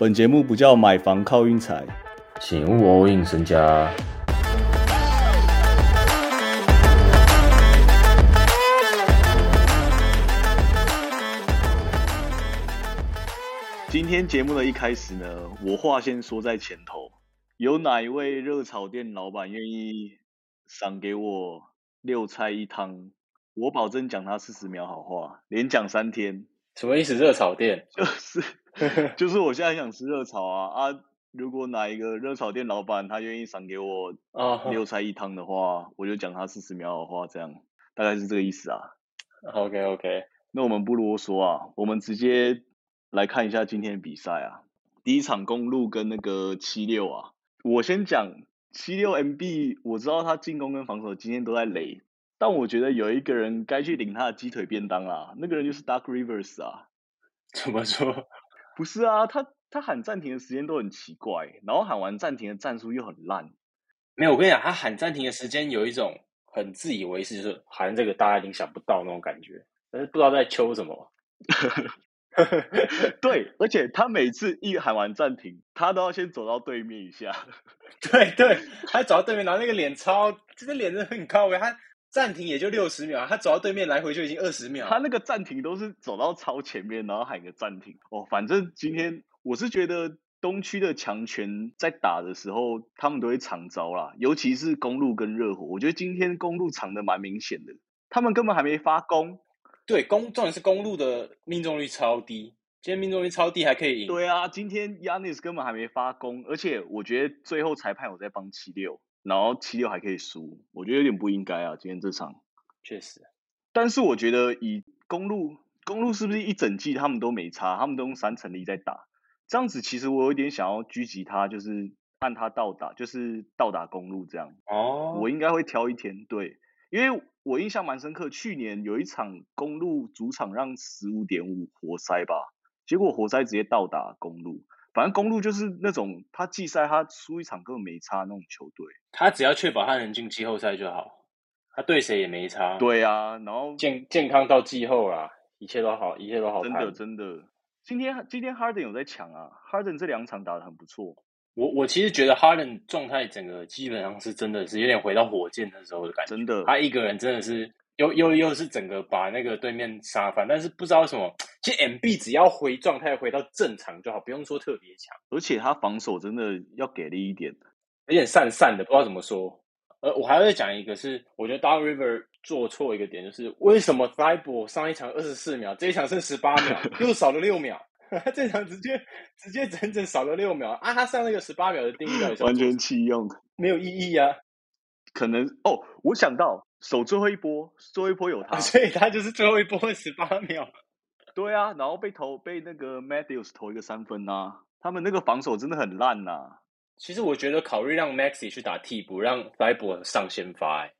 本节目不叫买房靠运财，请勿 all in 身家。今天节目的一开始呢，我话先说在前头，有哪一位热炒店老板愿意赏给我六菜一汤，我保证讲他四十秒好话，连讲三天。什么意思？热炒店就是 就是我现在想吃热炒啊啊！如果哪一个热炒店老板他愿意赏给我啊六菜一汤的话，我就讲他四十秒的话，这样大概是这个意思啊。OK OK，那我们不啰嗦啊，我们直接来看一下今天的比赛啊。第一场公路跟那个七六啊，我先讲七六 MB，我知道他进攻跟防守今天都在垒，但我觉得有一个人该去领他的鸡腿便当啦，那个人就是 Dark Rivers 啊。怎么说？不是啊，他他喊暂停的时间都很奇怪，然后喊完暂停的战术又很烂。没有，我跟你讲，他喊暂停的时间有一种很自以为是，就是喊这个大家一定想不到那种感觉，但是不知道在求什么。对，而且他每次一喊完暂停，他都要先走到对面一下。对对，他走到对面，然后那个脸超，这个脸真的很高位，他暂停也就六十秒，他走到对面来回就已经二十秒。他那个暂停都是走到超前面，然后喊个暂停。哦，反正今天我是觉得东区的强权在打的时候，他们都会藏招啦，尤其是公路跟热火，我觉得今天公路藏的蛮明显的，他们根本还没发功。对，公重点是公路的命中率超低，今天命中率超低还可以赢。对啊，今天 Yanis 根本还没发功，而且我觉得最后裁判有在帮七六，然后七六还可以输，我觉得有点不应该啊，今天这场。确实，但是我觉得以公路公路是不是一整季他们都没差，他们都用三成力在打，这样子其实我有点想要狙击他，就是按他到达，就是到达公路这样。哦，我应该会挑一天，对，因为我印象蛮深刻，去年有一场公路主场让十五点五活塞吧，结果活塞直接到达公路，反正公路就是那种他季赛他输一场根本没差那种球队。他只要确保他能进季后赛就好，他对谁也没差。，对啊，然后健健康到季后啦，一切都好，一切都好真。的真的，今天今天 Harden 有在抢啊，Harden 这两场打得很不错。我我其实觉得 Harden 状态整个基本上是真的是有点回到火箭那时候的感觉，真的，他一个人真的是又又又是整个把那个对面杀翻，但是不知道为什么，其实 MB 只要回状态回到正常就好，不用说特别强，而且他防守真的要给力一点。有点散散的，不知道怎么说。呃，我还会讲一个是，我觉得 Dark River 做错一个点，就是为什么 h i b l 上一场二十四秒，这一场剩十八秒，又少了六秒。他 这场直接直接整整少了六秒啊！他上那个十八秒的定义到底完全弃用，没有意义啊！可能哦，我想到守最后一波，最后一波有他，所以他就是最后一波十八秒。对啊，然后被投被那个 Matthews 投一个三分啊，他们那个防守真的很烂呐、其实我觉得考虑让 Maxi 去打替补，让 f i b o 上先发、欸，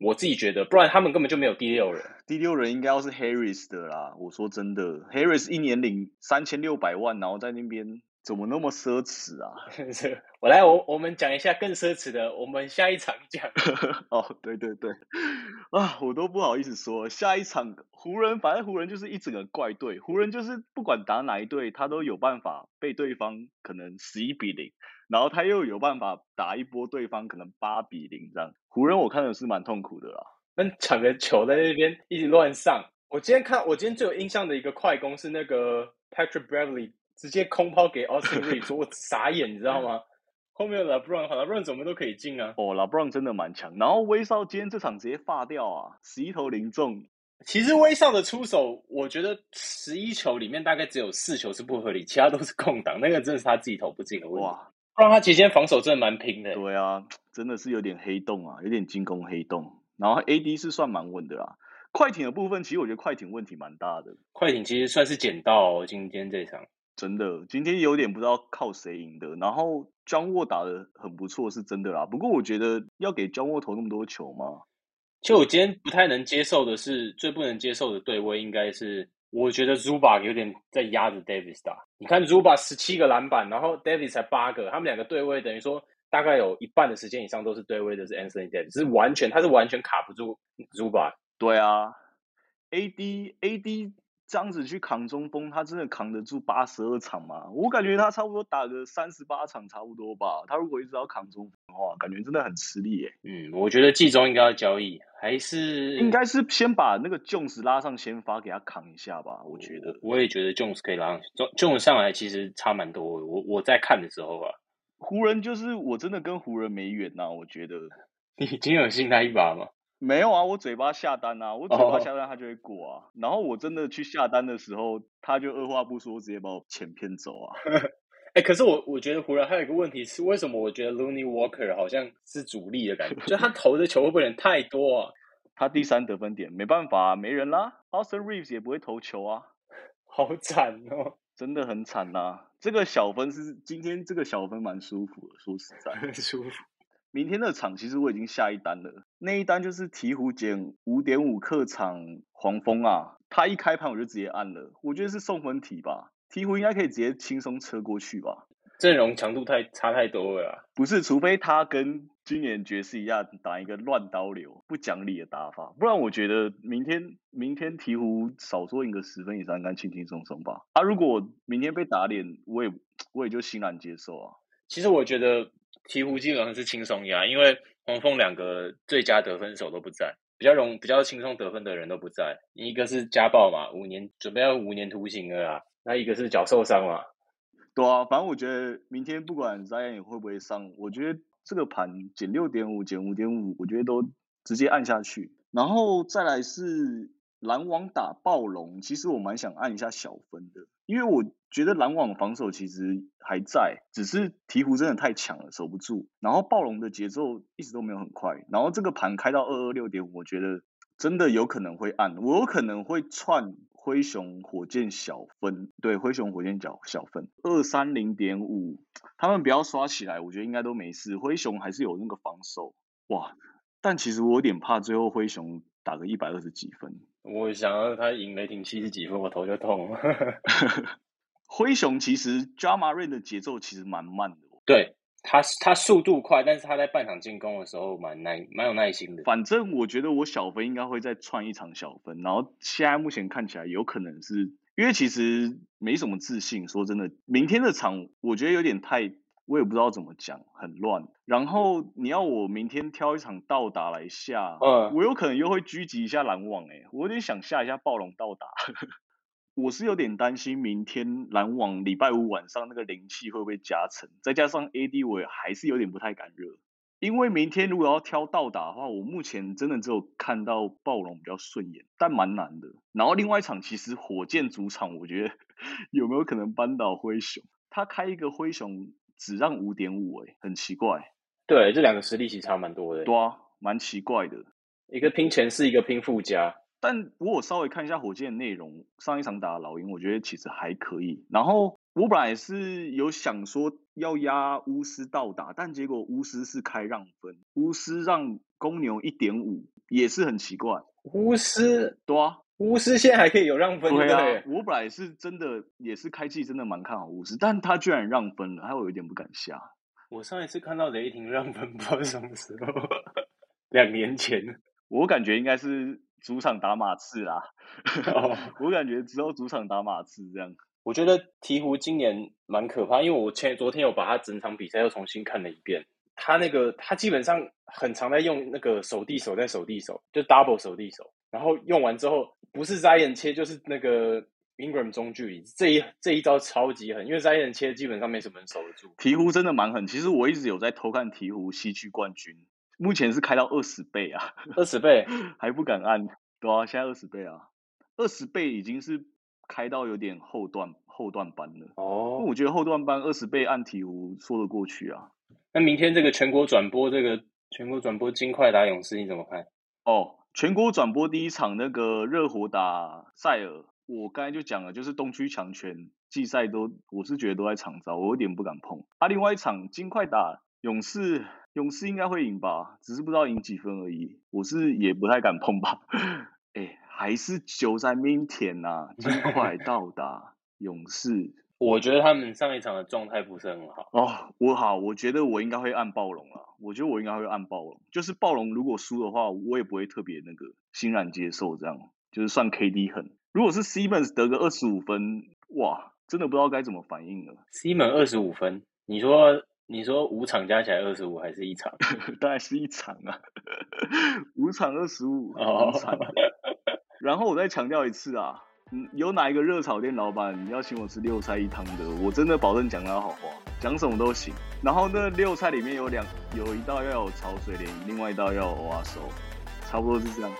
我自己觉得，不然他们根本就没有第六人。第六人应该要是 Harris 的啦，我说真的，Harris 一年领三千六百万，然后在那边怎么那么奢侈啊？我来，我我们讲一下更奢侈的，我们下一场讲。哦，对对对，啊，我都不好意思说，下一场湖人，反正湖人就是一整个怪队，湖人就是不管打哪一队，他都有办法被对方可能十一比零，然后他又有办法打一波对方可能八比零这样，湖人我看的是蛮痛苦的啦。那抢个球在那边一直乱上。我今天看，我今天最有印象的一个快攻是那个 Patrick Beverly 直接空抛给 Austin Reeves，我傻眼，你知道吗？后面的 LeBron，LeBron 怎么都可以进啊。哦，拉布朗真的蛮强，然后威少今天这场直接发掉啊，十一投零中，其实威少的出手，我觉得十一球里面大概只有四球是不合理，其他都是空档，那个真的是他自己投不进的问题。哇，不然他其实今天防守真的蛮拼的。对啊，真的是有点黑洞啊，有点进攻黑洞，然后 AD 是算蛮稳的啦。快艇的部分，其实我觉得快艇问题蛮大的，快艇其实算是捡到、哦、今天这场。真的，今天有点不知道靠谁赢的。然后 John Wall 打的很不错，是真的啦。不过我觉得要给 John Wall 投那么多球吗？其实我今天不太能接受的是，最不能接受的对位应该是，我觉得 Zuba 有点在压着 Davis 打。你看 Zuba 十七个篮板，然后 Davis 才八个，他们两个对位等于说大概有一半的时间以上都是对位的是 Anthony Davis，是完全他是完全卡不住 Zuba。对啊，AD AD 这样子去扛中锋，他真的扛得住八十二场吗？我感觉他差不多打个三十八场差不多吧。他如果一直要扛中锋的话，感觉真的很吃力耶。嗯，我觉得季中应该要交易，还是应该是先把那个 Jones 拉上先发给他扛一下吧。我觉得，我也觉得 Jones 可以拉上，Jones 上来其实差蛮多。我我在看的时候啊，湖人就是我真的跟湖人没缘呐。我觉得 你已经有信他一把吗？没有啊，我嘴巴下单啊，我嘴巴下单他就会过啊。然后我真的去下单的时候，他就二话不说直接把我钱骗走啊。哎，可是我我觉得湖人还有一个问题是，为什么我觉得 Looney Walker 好像是主力的感觉？就他 投的球会不会太多啊？他第三得分点，没办法，没人啦。Austin Reeves 也不会投球啊，好惨哦，真的很惨呐。这个小分是今天这个小分蛮舒服的，说实在，很舒服。明天的场其实我已经下一单了，那一单就是鹈鹕减五点五客场黄蜂啊，他一开盘我就直接按了，我觉得是送分题吧，鹈鹕应该可以直接轻松车过去吧，阵容强度太差太多了，不是，除非他跟今年爵士一样打一个乱刀流不讲理的打法，不然我觉得明天明天鹈鹕少说赢个十分以上应该轻轻松松吧，啊，如果明天被打脸，我也我也就欣然接受啊，其实我觉得。鹈鹕基本上是轻松压，因为黄蜂两个最佳得分手都不在，比较容比较轻松得分的人都不在。一个是家暴嘛，五年准备要五年徒刑了啦，那一个是脚受伤嘛。对啊，反正我觉得明天不管 Zion 会不会上，我觉得这个盘减六点五减五点五，我觉得都直接按下去。然后再来是篮网打暴龙，其实我蛮想按一下小分的，因为我。觉得篮网防守其实还在，只是鹈鹕真的太强了，守不住。然后暴龙的节奏一直都没有很快。然后这个盘开到二二六点，我觉得真的有可能会按，我有可能会串灰熊火箭小分，对，灰熊火箭小小分二三零点五，他们不要刷起来，我觉得应该都没事。灰熊还是有那个防守，哇！但其实我有点怕最后灰熊打个一百二十几分。我想要他赢雷霆七十几分，我头就痛。灰熊其实 j a m a r i n 的节奏其实蛮慢的，对他他速度快，但是他在半场进攻的时候蛮耐蛮有耐心的。反正我觉得我小分应该会再串一场小分，然后现在目前看起来有可能是因为其实没什么自信，说真的，明天的场我觉得有点太，我也不知道怎么讲，很乱。然后你要我明天挑一场倒打来下，嗯，我有可能又会狙击一下篮网，哎，我有点想下一下暴龙倒打。我是有点担心明天篮网礼拜五晚上那个灵气会不会加成，再加上 AD 我还是有点不太敢热，因为明天如果要挑倒打的话，我目前真的只有看到暴龙比较顺眼，但蛮难的。然后另外一场其实火箭主场，我觉得 有没有可能扳倒灰熊？他开一个灰熊只让五点五，哎，很奇怪。对，这两个实力其实差蛮多的。对啊，蛮奇怪的。一个拼前四，一个拼附加。但我稍微看一下火箭的内容，上一场打老鹰，我觉得其实还可以。然后我本来是有想说要压巫师到打，但结果巫师是开让分，巫师让公牛一点五，也是很奇怪。巫师对啊，巫师现在还可以有让分对啊。我本来是真的也是开季真的蛮看好巫师，但他居然让分了，还有一点不敢下。我上一次看到雷霆让分不知道什么时候，两年前，我感觉应该是。主场打马刺啦，我感觉只有主场打马刺这样。我觉得鹈鹕今年蛮可怕，因为我前昨天有把他整场比赛又重新看了一遍。他那个他基本上很常在用那个手递手在手递手，就 double 手递手，然后用完之后不是 Zion 切就是那个 Ingram 中距离，这一这一招超级狠，因为 Zion 切基本上没什么人守得住。鹈鹕真的蛮狠，其实我一直有在偷看鹈鹕西区冠军。目前是开到二十倍啊，二十倍 还不敢按，对啊，现在二十倍啊，二十倍已经是开到有点后段后段班了哦。我觉得后段班二十倍按鹈鹕说得过去啊。那明天这个全国转播，这个全国转播金块打勇士你怎么看？哦，全国转播第一场那个热火打塞尔，我刚才就讲了，就是东区强权季赛都，我是觉得都在场招，我有点不敢碰。啊，另外一场金块打勇士。勇士应该会赢吧，只是不知道赢几分而已。我是也不太敢碰吧。哎，还是久在明天呐，尽快到达勇士。我觉得他们上一场的状态不是很好。哦，我好，我觉得我应该会按暴龙了。我觉得我应该会按暴龙，就是暴龙如果输的话，我也不会特别那个欣然接受这样，就是算 KD 狠。如果是 Simmons 得个二十五分，哇，真的不知道该怎么反应了。西门二十五分，你说你说五场加起来二十五还是一场？当然是一场啊，五场二十五，哦很惨。然后我再强调一次啊，嗯，有哪一个热炒店老板要请我吃六菜一汤的，我真的保证讲他好话，讲什么都行。然后那六菜里面有两有一道要有炒水莲，另外一道要有蛙手，差不多是这样。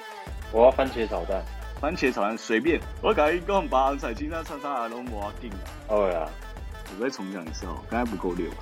我要番茄炒蛋。番茄炒蛋随便，我改一讲别人菜，其他叉叉的拢无要紧啊。哦呀。我再重讲一次哦，刚才不够溜。